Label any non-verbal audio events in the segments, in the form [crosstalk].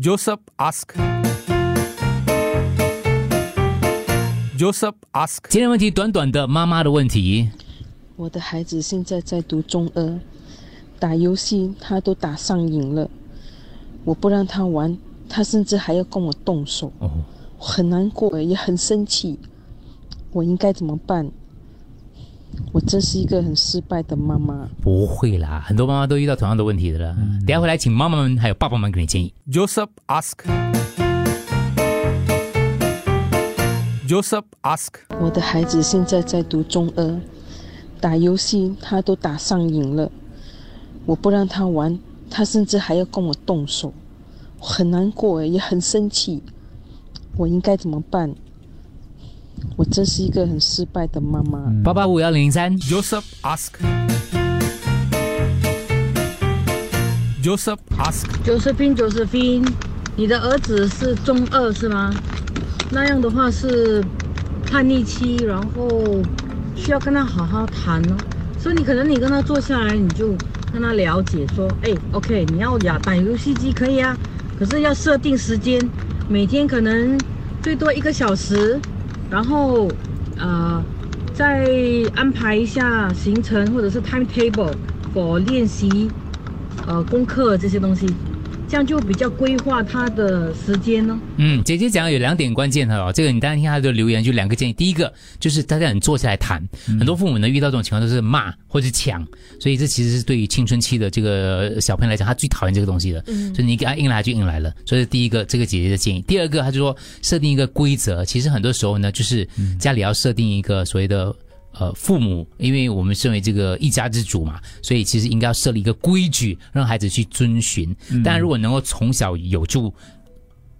Joseph ask. Joseph ask. 今天问题短短的妈妈的问题，我的孩子现在在读中二，打游戏他都打上瘾了，我不让他玩，他甚至还要跟我动手，很难过，也很生气，我应该怎么办？我真是一个很失败的妈妈。不会啦，很多妈妈都遇到同样的问题的啦。等下回来，请妈妈们还有爸爸们给你建议。Joseph ask. Joseph ask. 我的孩子现在在读中二，打游戏他都打上瘾了，我不让他玩，他甚至还要跟我动手，我很难过，也很生气，我应该怎么办？我真是一个很失败的妈妈。八八五幺零零三，Joseph ask. Joseph ask，Josephine，Josephine，，你的儿子是中二是吗？那样的话是叛逆期，然后需要跟他好好谈哦。所以你可能你跟他坐下来，你就跟他了解说，哎，OK，你要打打游戏机可以啊，可是要设定时间，每天可能最多一个小时，然后呃再安排一下行程或者是 timetable for 练习呃功课这些东西，这样就比较规划他的时间呢。嗯，姐姐讲有两点关键的哦，这个你当然听她的留言就两个建议，第一个就是大家很坐下来谈，很多父母呢遇到这种情况都是骂或者抢，所以这其实是对于青春期的这个小朋友来讲，他最讨厌这个东西的，所以你给他硬来就硬来了，所以第一个这个姐姐的建议，第二个他就说设定一个规则，其实很多时候呢就是家里要设定一个所谓的。呃，父母，因为我们身为这个一家之主嘛，所以其实应该要设立一个规矩，让孩子去遵循。当然，如果能够从小有助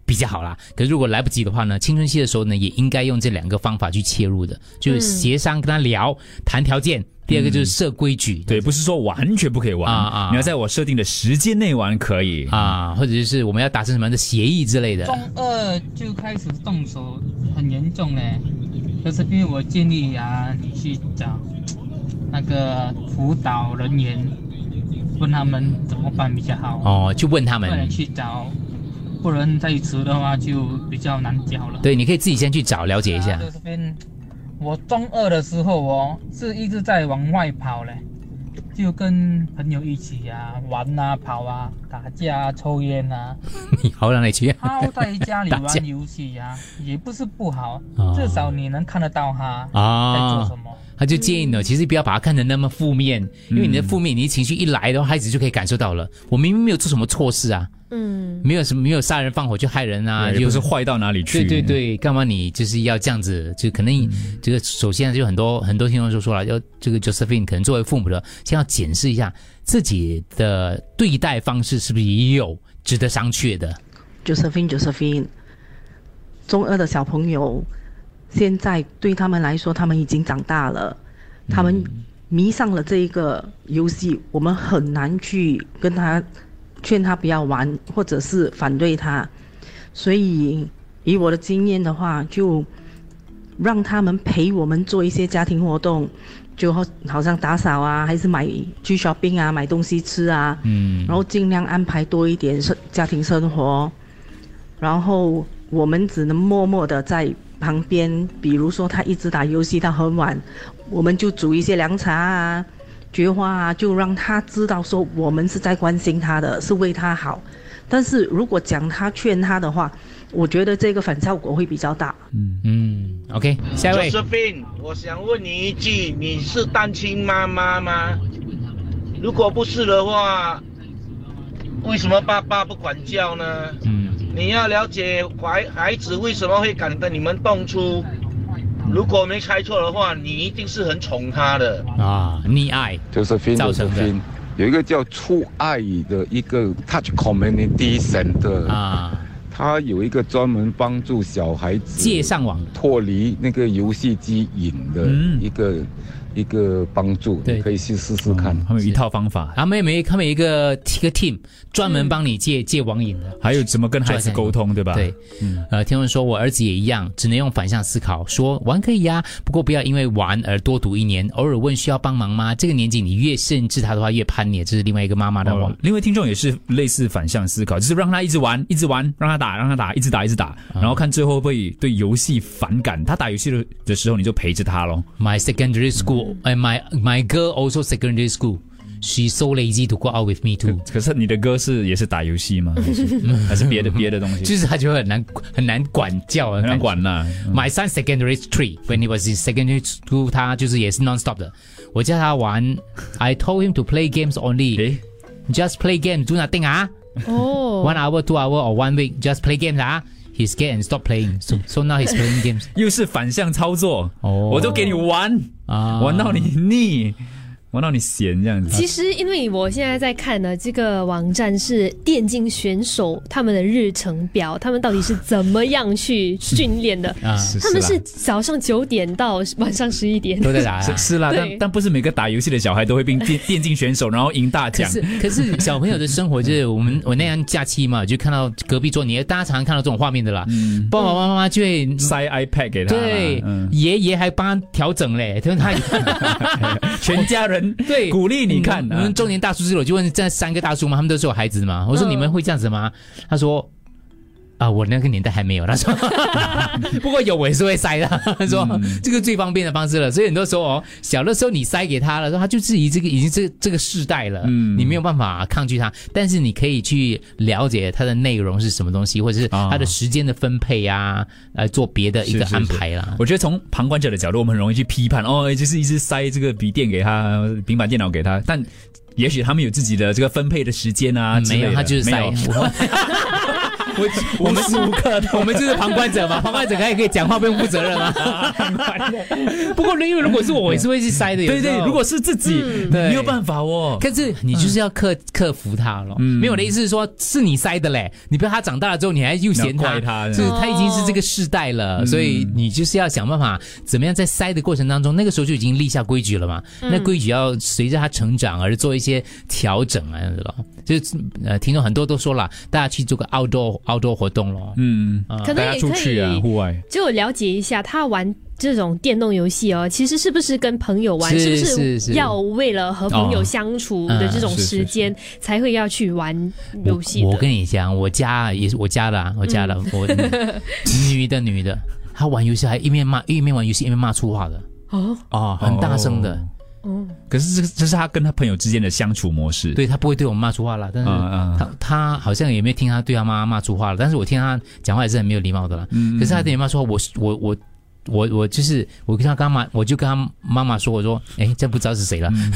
比较好啦。可是如果来不及的话呢，青春期的时候呢，也应该用这两个方法去切入的，就是协商跟他聊，谈条件。第二个就是设规矩，对，不是说完全不可以玩啊啊你要在我设定的时间内玩可以。啊，或者就是我们要达成什么样的协议之类的。中二就开始动手，很严重嘞。就是因为我建议啊，你去找那个辅导人员，问他们怎么办比较好。哦，就问他们不然，去找，不然再迟的话就比较难教了。对，你可以自己先去找了解一下啊。这边我中二的时候哦，是一直在往外跑嘞，就跟朋友一起啊玩啊、跑啊、打架啊、抽烟啊。你好到哪里去？他在家里 [laughs] 打架玩游戏呀、也不是不好，哦至少你能看得到他啊在做什么。他就建议呢，其实不要把他看得那么负面，因为你的负面，你的情绪一来的话，孩子就可以感受到了。我明明没有做什么错事啊，嗯，没有什么没有杀人放火去害人啊，也就不是坏到哪里去。对对对，干嘛你就是要这样子？就可能嗯这个首先就很多很多听众就说了，要这个 Josephine 可能作为父母的，先要检视一下自己的对待方式是不是也有值得商榷的。Josephine Josephine，中二的小朋友，现在对他们来说，他们已经长大了，他们迷上了这一个游戏，我们很难去跟他劝他不要玩，或者是反对他。所以，以我的经验的话，就让他们陪我们做一些家庭活动，就好好像打扫啊，还是买去 shopping 啊，买东西吃啊，嗯然后尽量安排多一点生家庭生活，然后我们只能默默的在旁边，比如说他一直打游戏到很晚，我们就煮一些凉茶啊、菊花啊，就让他知道说我们是在关心他的，是为他好。但是如果讲他劝他的话，我觉得这个反效果会比较大。嗯嗯，OK，下一位 Josephine，我想问你一句，你是单亲妈妈吗？如果不是的话，为什么爸爸不管教呢？嗯，你要了解孩孩子为什么会感得你们动粗。如果没猜错的话，你一定是很宠他的。啊，溺爱就是分造成的。分，有一个叫出爱的一个 Touch Community Center 啊，它有一个专门帮助小孩子借上网。脱离那个游戏机瘾的嗯。一个一个帮助，对你可以去试试看。他们有一套方法，他们有没他们有一个一个 team 专门帮你戒戒网瘾的？还有怎么跟孩子沟通，对吧？对，嗯呃，天文说，我儿子也一样，只能用反向思考，说玩可以呀、不过不要因为玩而多读一年，偶尔问需要帮忙吗？这个年纪你越限制他的话，越叛逆，这是另外一个妈妈的话哦。另外听众也是类似反向思考，就是让他一直玩，一直玩，让他打，让他打，一直打，一直打，然后看最后会不会对游戏反感。他打游戏的的时候，你就陪着他咯。My secondary school, and my my girl also secondary school. She's so lazy to go out with me too. 可是你的歌是也是打游戏吗？还是[laughs] 还是别的别的东西？就是他就会很难很难管教啊，很难管啦。 My son secondary three when he was in secondary school，他就是也是 non stop 的。我叫他玩，I told him to play games only. 诶 Just play games, do nothing 啊。哦 One hour, two hour or one week, just play games 啊。 He scared and stop playing. So so now he's playing games. [laughs] 又是反向操作，哦我都给你玩，啊玩到你腻， 玩到你闲这样子。其实，因为我现在在看呢这个网站是电竞选手他们的日程表，他们到底是怎么样去训练的？[laughs] 啊，他们是早上九点到晚上十一点。都在打啊。是是啦，但但不是每个打游戏的小孩都会变电电竞选手，然后赢大奖。可是 [laughs] 可是小朋友的生活就是我们我那样假期嘛，就看到隔壁桌，你大家常常看到这种画面的啦。爸爸妈妈就会塞 iPad 给他啦，对嗯，爷爷还帮他调整嘞，他他全家人 [laughs] 对鼓励你看啊我们中年大叔之后，我就问这三个大叔吗，他们都是有孩子的吗，我说嗯你们会这样子吗？他说。啊，我那个年代还没有。他说，[laughs] 不过有我也是会塞的。他说、这个最方便的方式了。所以很多时候哦，小的时候你塞给他了，他就质疑这个已经这这个世代了，嗯你没有办法抗拒他。但是你可以去了解它的内容是什么东西，或者是啊它的时间的分配啊，来做别的一个是是是安排啦。我觉得从旁观者的角度，我们很容易去批判哦，就是一直塞这个笔电给他，平板电脑给他，但也许他们有自己的这个分配的时间啊没有，他就是塞。[laughs] 我 [laughs] 我们无刻的我们就是旁观者嘛，[laughs] 旁观者可以可以讲话不用负责任啊？[laughs] 不过因为如果是我，我也是会去塞的。有对对，如果是自己，对没有办法哦。可是你就是要克克服他了。嗯没有我的意思是说，是你塞的嘞，你不要他长大了之后，你还又嫌他，就是他已经是这个世代了，所以你就是要想办法，怎么样在塞的过程当中，那个时候就已经立下规矩了嘛。那规矩要随着他成长而做一些调整啊。就是呃，听众很多都说了，大家去做个 outdoor outdoor 活动咯。嗯，啊可能大家也可出去啊，以户外。就了解一下他玩这种电动游戏哦，其实是不是跟朋友玩，是不是是要为了和朋友相处的这种时间才会要去玩游戏我跟你讲，我家也是我家的、啊，我家的，我 [laughs] 女的女的，她玩游戏还一面骂一面玩游戏一面骂粗话的。哦。哦，很大声的。哦，可是这个这是他跟他朋友之间的相处模式。对他不会对我们骂出话了，但是他嗯她她好像也没有听他对他妈妈骂出话了，但是我听他讲话也是很没有礼貌的啦。嗯可是他对你妈说，我我我。我我就是我跟她跟她妈，我就跟他妈妈说，我说，哎，这不知道是谁了。嗯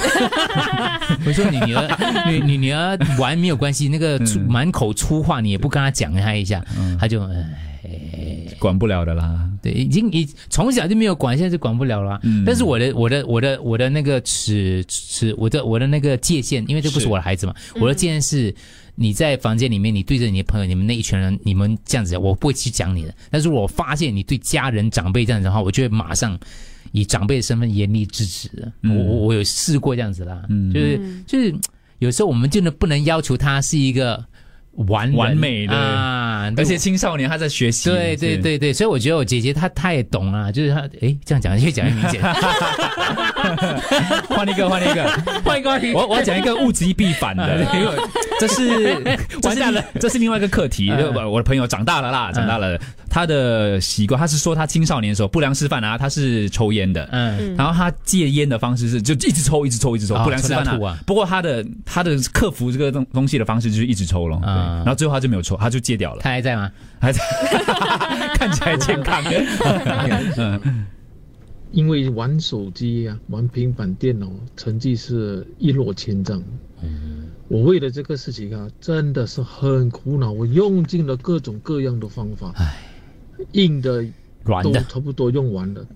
[laughs] 我说你女儿，你你女儿玩没有关系，那个满口粗话你也不跟他讲她一下，他就哎管不了的啦。对，已经已从小就没有管，现在就管不了了。嗯但是我的我的我的我的那个尺尺，我的我的那个界限，因为这不是是我的孩子嘛，我的界限是。你在房间里面，你对着你的朋友，你们那一群人，你们这样子，我不会去讲你的。但是我发现你对家人长辈这样子的话，我就会马上以长辈的身份严厉制止。嗯我我我有试过这样子啦，嗯就是就是有时候我们真的不能要求他是一个完完美的啊，而且青少年他在学习，对对对对，所以我觉得我姐姐她她也懂啊，就是她哎这样讲越讲越明显。[laughs] 换一个，换一个，换一个。我我要讲一个物极必反的，[laughs] 因为这是 [laughs] 完蛋了，这是另外一个课题。嗯我的朋友长大了啦，长大了，他的习惯，他是说他青少年的时候不良示范啊，他是抽烟的，嗯，然后他戒烟的方式是就一直抽，一直抽，一直抽，哦不良示范啊。不过他的他的克服这个东东西的方式就是一直抽了，对。啊然后最后他就没有抽，他就戒掉了，他还在吗？还在。[laughs] 看起来健康。嗯因为玩手机啊，玩平板电脑，成绩是一落千丈。我为了这个事情啊，真的是很苦恼，我用尽了各种各样的方法，硬的都软的差不多用完了。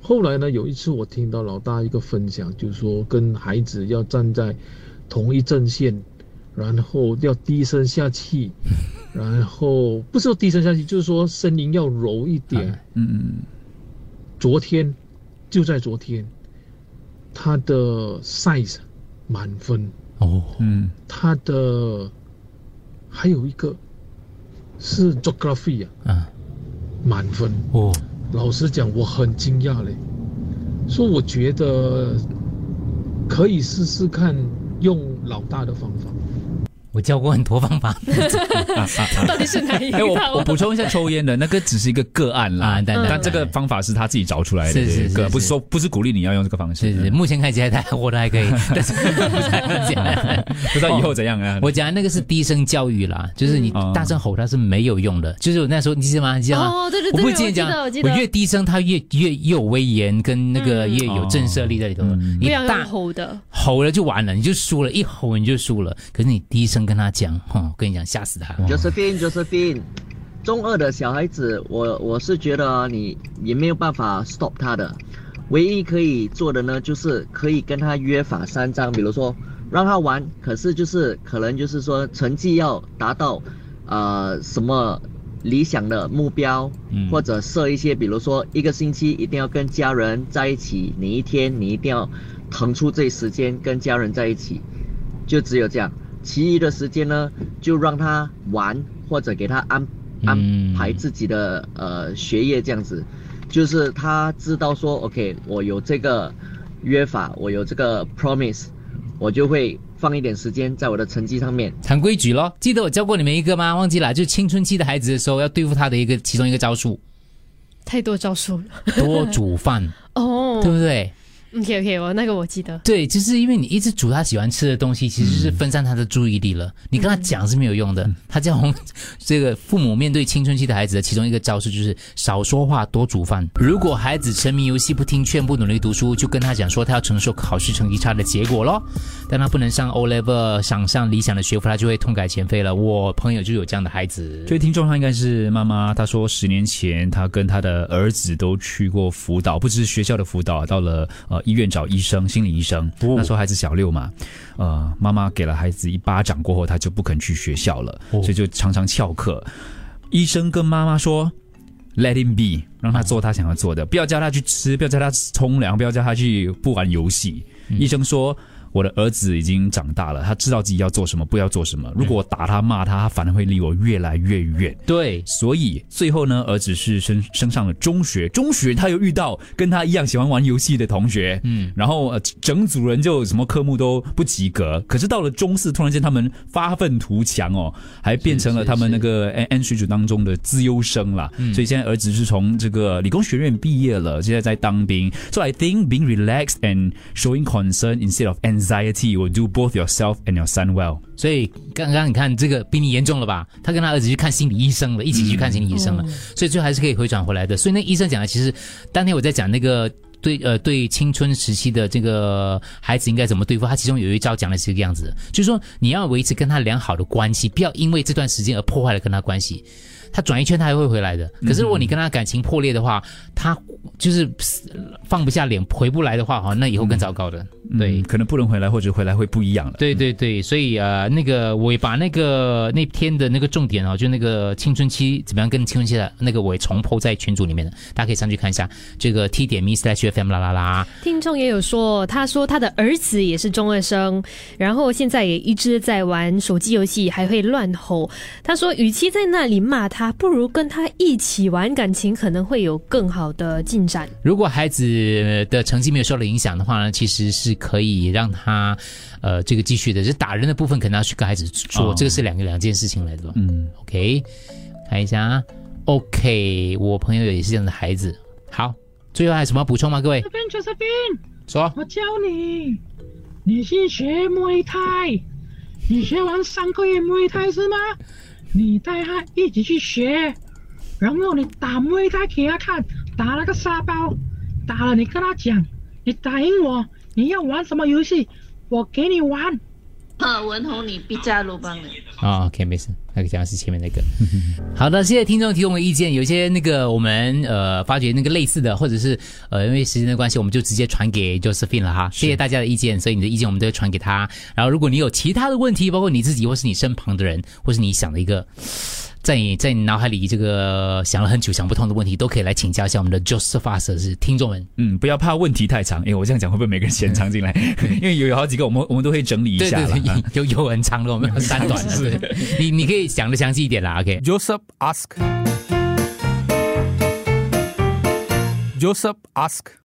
后来呢，有一次我听到老大一个分享，就是说跟孩子要站在同一阵线，然后要低声下气，[laughs] 然后不是说低声下气，就是说声音要柔一点。嗯嗯昨天，就在昨天，他的 size 满分。哦，嗯，他的还有一个是 geography 啊，啊，满分。哦。老实讲，我很惊讶嘞，说我觉得可以试试看用老大的方法。我教过很多方法，[laughs] 到底是哪一哎，我套？我补充一下，抽烟的那个只是一个个案啦，啊当然但这个方法是他自己找出来的，是个不是说不是鼓励你要用这个方式，是是，目前看起来他活得还可以，[laughs] 但是 [laughs] 不知道以后怎样啊？我讲的那个是低声教育啦，就是你大声吼他是没有用的。就是我那时候你记得吗？你记得吗？哦对对对我不记得讲我我越低声他越越越有威严，跟那个越有震慑力在里头。不要用你大吼的，吼了就完了，你就输了，一吼你就输了。可是你低声跟他讲，哈，我跟你讲，吓死他。Josephine，Josephine，中二的小孩子，我我是觉得你也没有办法 stop 他的，唯一可以做的呢，就是可以跟他约法三章，比如说让他玩，可是就是可能就是说成绩要达到，呃什么理想的目标，嗯或者设一些，比如说一个星期一定要跟家人在一起，你一天你一定要腾出这时间跟家人在一起，就只有这样。其余的时间呢，就让他玩，或者给他安安排自己的、呃学业这样子，就是他知道说，OK，我有这个约法，我有这个 promise，我就会放一点时间在我的成绩上面。谈规矩咯，记得我教过你们一个吗？忘记了，就是青春期的孩子的时候要对付他的一个其中一个招数，太多招数了。多煮饭，[laughs] 哦，对不对？OK OK，我那个我记得。对，就是因为你一直煮他喜欢吃的东西，其实是分散他的注意力了。你跟他讲是没有用的。他叫红 [laughs] 这个父母面对青春期的孩子的其中一个招式就是少说话，多煮饭。如果孩子沉迷游戏、不听劝、不努力读书，就跟他讲说他要承受考试成绩差的结果咯。但他不能上 O level，想上理想的学府，他就会痛改前非了。我朋友就有这样的孩子。这位听众他应该是妈妈，她说十年前她跟她的儿子都去过辅导，不只是学校的辅导，到了呃医院找医生，心理医生。那时候孩子小六嘛，呃，妈妈给了孩子一巴掌过后，他就不肯去学校了，所以就常常翘课。医生跟妈妈说。Let him be，让他做他想要做的，不要叫他去吃，不要叫他冲凉，不要叫他去不玩游戏。医生说，我的儿子已经长大了，他知道自己要做什么，不要做什么。如果我打他骂他，他反而会离我越来越远。对，所以最后呢，儿子是升升上了中学，中学他又遇到跟他一样喜欢玩游戏的同学，嗯，然后呃整组人就什么科目都不及格。可是到了中四，突然间他们发愤图强哦，还变成了他们那个 N N 水准当中的资优生啦。所以现在儿子是从这个理工学院毕业了，现在在当兵。So I think being relaxed and showing concern instead of anxiety will do both yourself and your son well. 所以刚刚你看这个比你严重了吧？他跟他儿子去看心理医生了，一起去看心理医生了，所以最后还是可以回转回来的。所以那医生讲的，其实当天我在讲那个对呃对青春时期的这个孩子应该怎么对付，他其中有一招讲的是这个样子，就是说你要维持跟他良好的关系，不要因为这段时间而破坏了跟他关系。他转一圈他还会回来的，可是如果你跟他感情破裂的话，他就是放不下脸回不来的话，哈，那以后更糟糕的。对，嗯可能不能回来，或者回来会不一样了。对对对，所以呃，那个我也把那个那天的那个重点哦，就那个青春期怎么样跟青春期的那个我也重抛在群组里面的，大家可以上去看一下这个 T 点 me slash FM 啦啦啦。听众也有说，他说他的儿子也是中二生，然后现在也一直在玩手机游戏，还会乱吼。他说，与其在那里骂他，不如跟他一起玩，感情可能会有更好的进展。如果孩子的成绩没有受到影响的话呢，其实是可以让他呃这个继续的。就是打人的部分，可能要去跟孩子说，哦这个是两个两件事情来的。嗯，OK，看一下啊，OK，我朋友也是这样的孩子。好，最后还有什么要补充吗？各位这边 Josephine，说，我教你，你去学木泰，你学完三个月木泰是吗？你带他一起去学，然后你打木泰给他看，打那个沙包，打了你跟他讲，你打赢我，你要玩什么游戏，我给你玩。啊，文宏，你别加鲁班了。啊、o k 没事，那个讲的是前面那个，好的，谢谢听众提供的意见，有些那个我们呃发觉那个类似的，或者是呃因为时间的关系，我们就直接传给 Josephine 了哈，谢谢大家的意见，所以你的意见我们都会传给他。然后如果你有其他的问题，包括你自己或是你身旁的人，或是你想的一个，在你在你脑海里这个想了很久想不通的问题，都可以来请教一下我们的 Josephus 是听众们。嗯，不要怕问题太长，因为我这样讲会不会每个人嫌藏进来？因为有有好几个，我们我们都可以整理一下了。有有很长的，我们有三短的。[laughs] 你你可以。讲的详细一点啦，OK。Joseph ask，Joseph ask。